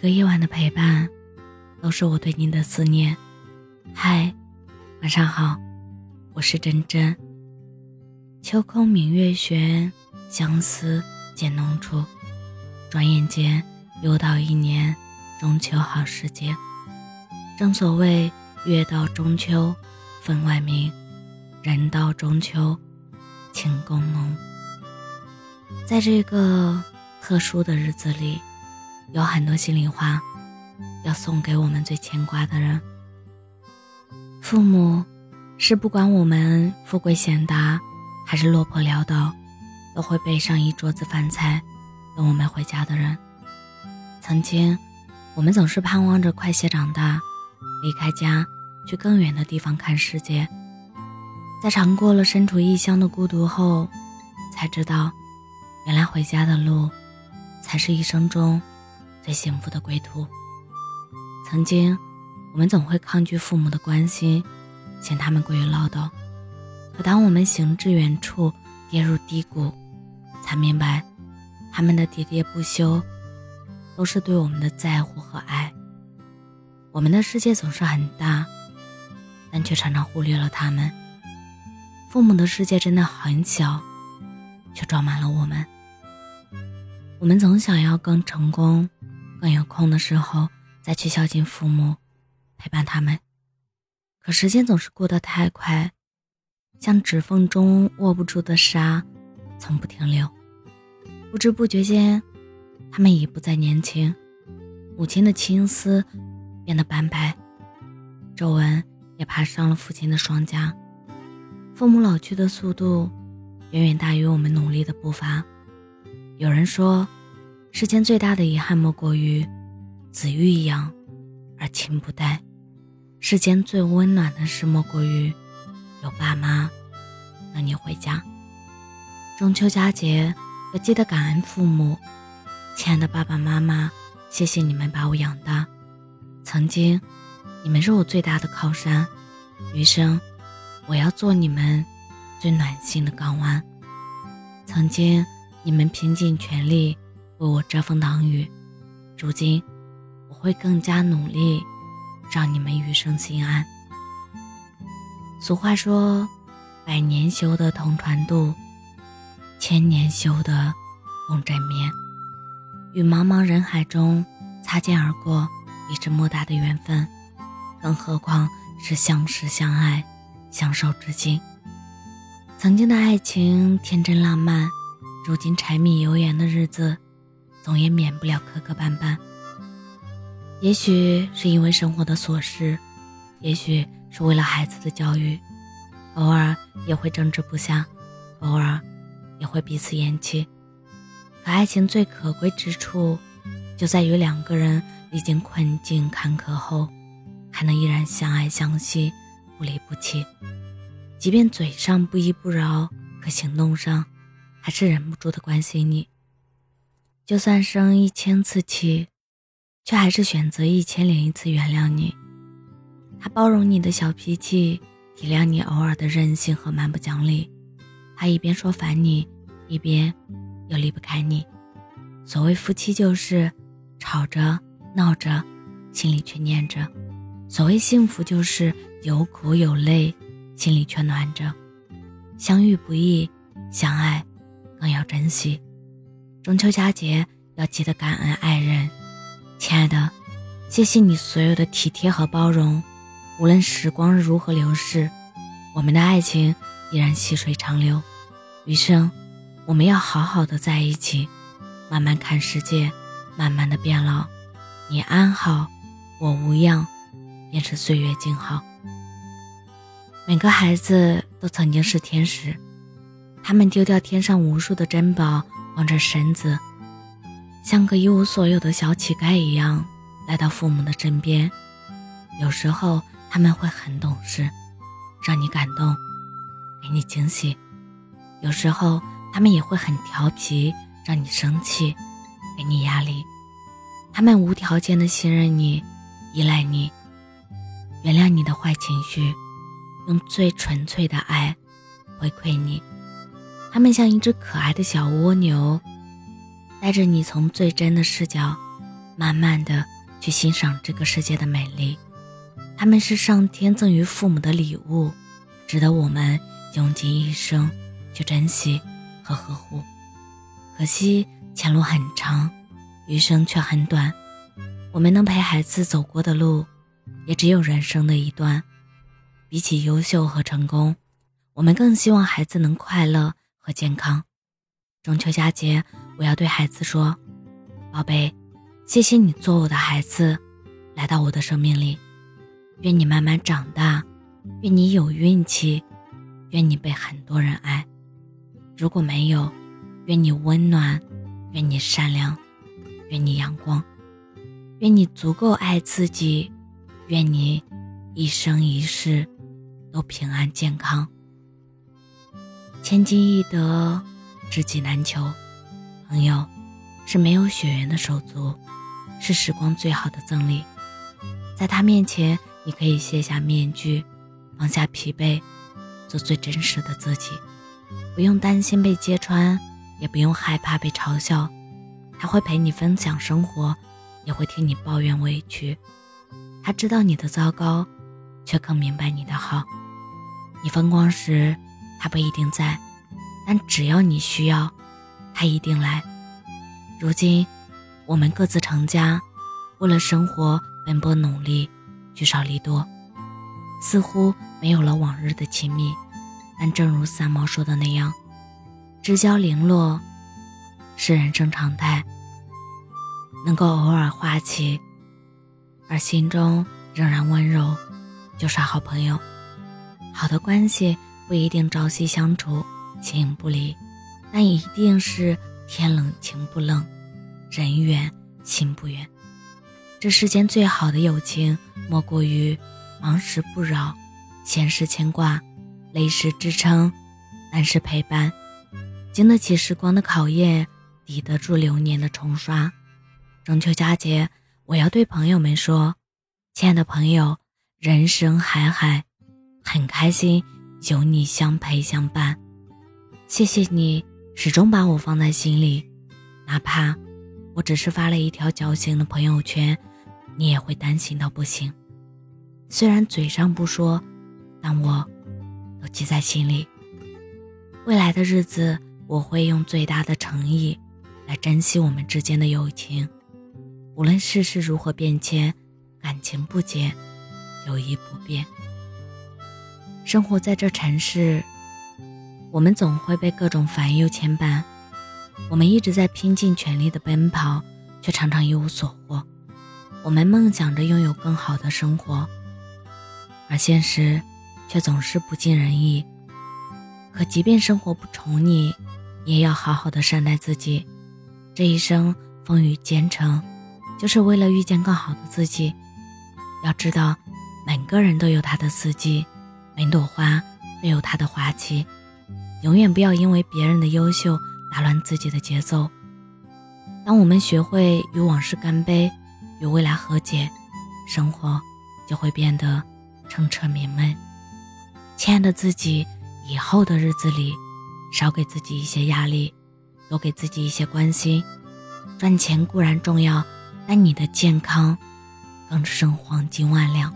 个夜晚的陪伴，都是我对您的思念。嗨，晚上好，我是真真。秋空明月悬，相思渐浓处。转眼间又到一年中秋好时节。正所谓月到中秋分外明，人到中秋情更浓。在这个特殊的日子里。有很多心里话，要送给我们最牵挂的人。父母是不管我们富贵显达，还是落魄潦倒，都会备上一桌子饭菜，等我们回家的人。曾经，我们总是盼望着快些长大，离开家，去更远的地方看世界。在尝过了身处异乡的孤独后，才知道，原来回家的路，才是一生中。最幸福的归途。曾经，我们总会抗拒父母的关心，嫌他们过于唠叨。可当我们行至远处，跌入低谷，才明白，他们的喋喋不休，都是对我们的在乎和爱。我们的世界总是很大，但却常常忽略了他们。父母的世界真的很小，却装满了我们。我们总想要更成功。更有空的时候再去孝敬父母，陪伴他们。可时间总是过得太快，像指缝中握不住的沙，从不停留。不知不觉间，他们已不再年轻。母亲的青丝变得斑白，皱纹也爬上了父亲的双颊。父母老去的速度，远远大于我们努力的步伐。有人说。世间最大的遗憾，莫过于子欲养而亲不待；世间最温暖的事，莫过于有爸妈等你回家。中秋佳节，要记得感恩父母，亲爱的爸爸妈妈，谢谢你们把我养大。曾经，你们是我最大的靠山，余生，我要做你们最暖心的港湾。曾经，你们拼尽全力。为我遮风挡雨，如今我会更加努力，让你们余生心安。俗话说：“百年修得同船渡，千年修得共枕眠。”与茫茫人海中擦肩而过，已是莫大的缘分，更何况是相识相爱、相守至今。曾经的爱情天真浪漫，如今柴米油盐的日子。总也免不了磕磕绊绊。也许是因为生活的琐事，也许是为了孩子的教育，偶尔也会争执不下，偶尔也会彼此厌弃。可爱情最可贵之处，就在于两个人历经困境坎坷后，还能依然相爱相惜，不离不弃。即便嘴上不依不饶，可行动上，还是忍不住的关心你。就算生一千次气，却还是选择一千零一次原谅你。他包容你的小脾气，体谅你偶尔的任性和蛮不讲理。他一边说烦你，一边又离不开你。所谓夫妻，就是吵着闹着，心里却念着；所谓幸福，就是有苦有泪，心里却暖着。相遇不易，相爱更要珍惜。中秋佳节要记得感恩爱人，亲爱的，谢谢你所有的体贴和包容。无论时光如何流逝，我们的爱情依然细水长流。余生，我们要好好的在一起，慢慢看世界，慢慢的变老。你安好，我无恙，便是岁月静好。每个孩子都曾经是天使，他们丢掉天上无数的珍宝。望着绳子，像个一无所有的小乞丐一样来到父母的身边。有时候他们会很懂事，让你感动，给你惊喜；有时候他们也会很调皮，让你生气，给你压力。他们无条件的信任你，依赖你，原谅你的坏情绪，用最纯粹的爱回馈你。他们像一只可爱的小蜗牛，带着你从最真的视角慢慢的去欣赏这个世界的美丽。他们是上天赠予父母的礼物，值得我们用尽一生去珍惜和呵护。可惜前路很长，余生却很短。我们能陪孩子走过的路，也只有人生的一段。比起优秀和成功，我们更希望孩子能快乐和健康。中秋佳节，我要对孩子说：“宝贝，谢谢你做我的孩子，来到我的生命里。愿你慢慢长大，愿你有运气，愿你被很多人爱。如果没有，愿你温暖，愿你善良，愿你阳光。”愿你足够爱自己，愿你一生一世都平安健康。千金易得，知己难求。朋友是没有血缘的手足，是时光最好的赠礼。在他面前，你可以卸下面具，放下疲惫，做最真实的自己，不用担心被揭穿，也不用害怕被嘲笑。他会陪你分享生活。也会听你抱怨委屈，他知道你的糟糕，却更明白你的好。你风光时，他不一定在，但只要你需要，他一定来。如今，我们各自成家，为了生活奔波努力，聚少离多，似乎没有了往日的亲密。但正如三毛说的那样，知交零落是人生常态。能够偶尔话起，而心中仍然温柔，就是好朋友。好的关系不一定朝夕相处、形影不离，但一定是天冷情不冷，人远心不远。这世间最好的友情，莫过于忙时不扰，闲时牵挂，累时支撑，难时陪伴，经得起时光的考验，抵得住流年的冲刷。中秋佳节，我要对朋友们说：“亲爱的朋友，人生海海，很开心有你相陪相伴。谢谢你始终把我放在心里，哪怕我只是发了一条矫情的朋友圈，你也会担心到不行。虽然嘴上不说，但我都记在心里。未来的日子，我会用最大的诚意来珍惜我们之间的友情。”无论世事如何变迁，感情不减，友谊不变。生活在这城市，我们总会被各种烦忧牵绊。我们一直在拼尽全力的奔跑，却常常一无所获。我们梦想着拥有更好的生活，而现实却总是不尽人意。可即便生活不宠你，你也要好好的善待自己。这一生风雨兼程。就是为了遇见更好的自己。要知道，每个人都有他的四季，每朵花都有它的花期。永远不要因为别人的优秀打乱自己的节奏。当我们学会与往事干杯，与未来和解，生活就会变得澄澈明媚。亲爱的自己，以后的日子里，少给自己一些压力，多给自己一些关心。赚钱固然重要。但你的健康更胜黄金万两。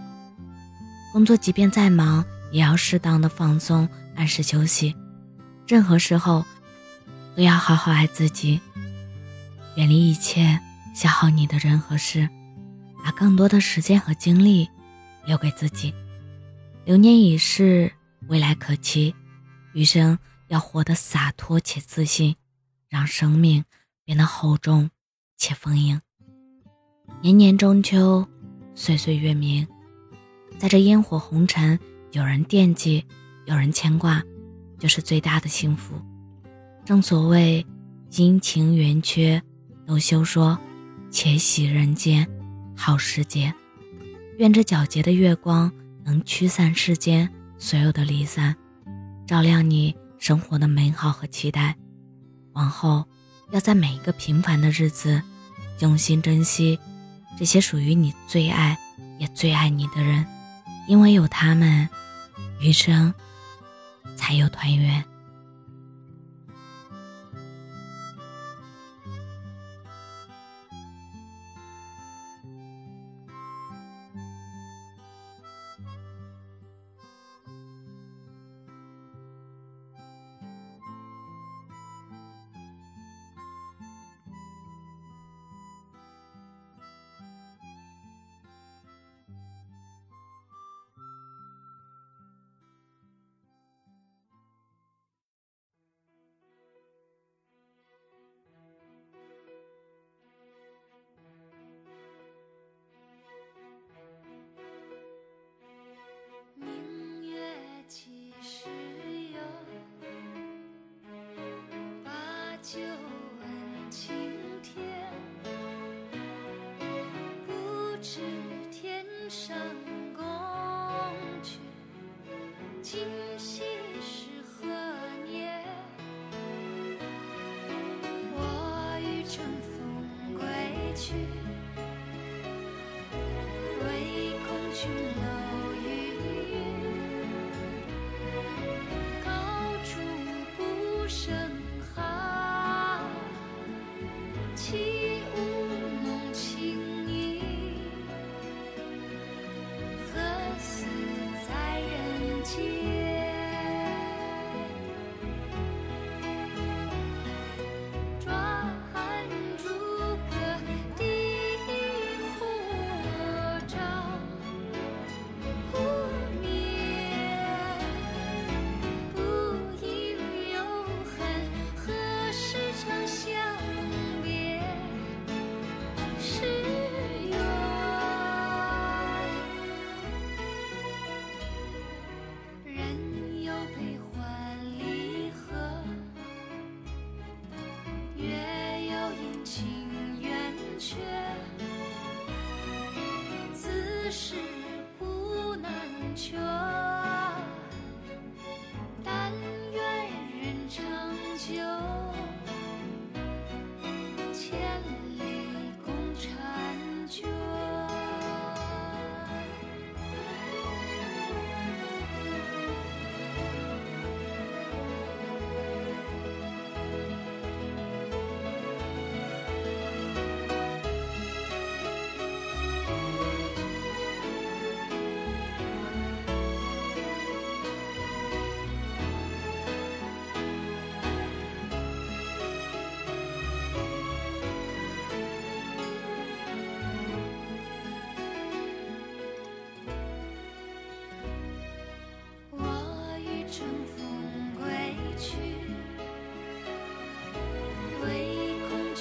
工作即便再忙，也要适当的放松，按时休息。任何时候都要好好爱自己，远离一切消耗你的人和事，把更多的时间和精力留给自己。流年已逝，未来可期，余生要活得洒脱且自信，让生命变得厚重且丰盈。年年中秋，岁岁月明，在这烟火红尘，有人惦记，有人牵挂，就是最大的幸福。正所谓阴晴圆缺都休说，且喜人间好时节。愿这皎洁的月光能驱散世间所有的离散，照亮你生活的美好和期待。往后要在每一个平凡的日子，用心珍惜。这些属于你最爱也最爱你的人，因为有他们，余生才有团圆。就问青天不知天上宫阙今夕是何年？我欲乘风归去唯恐琼楼 Yeah.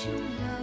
汹涌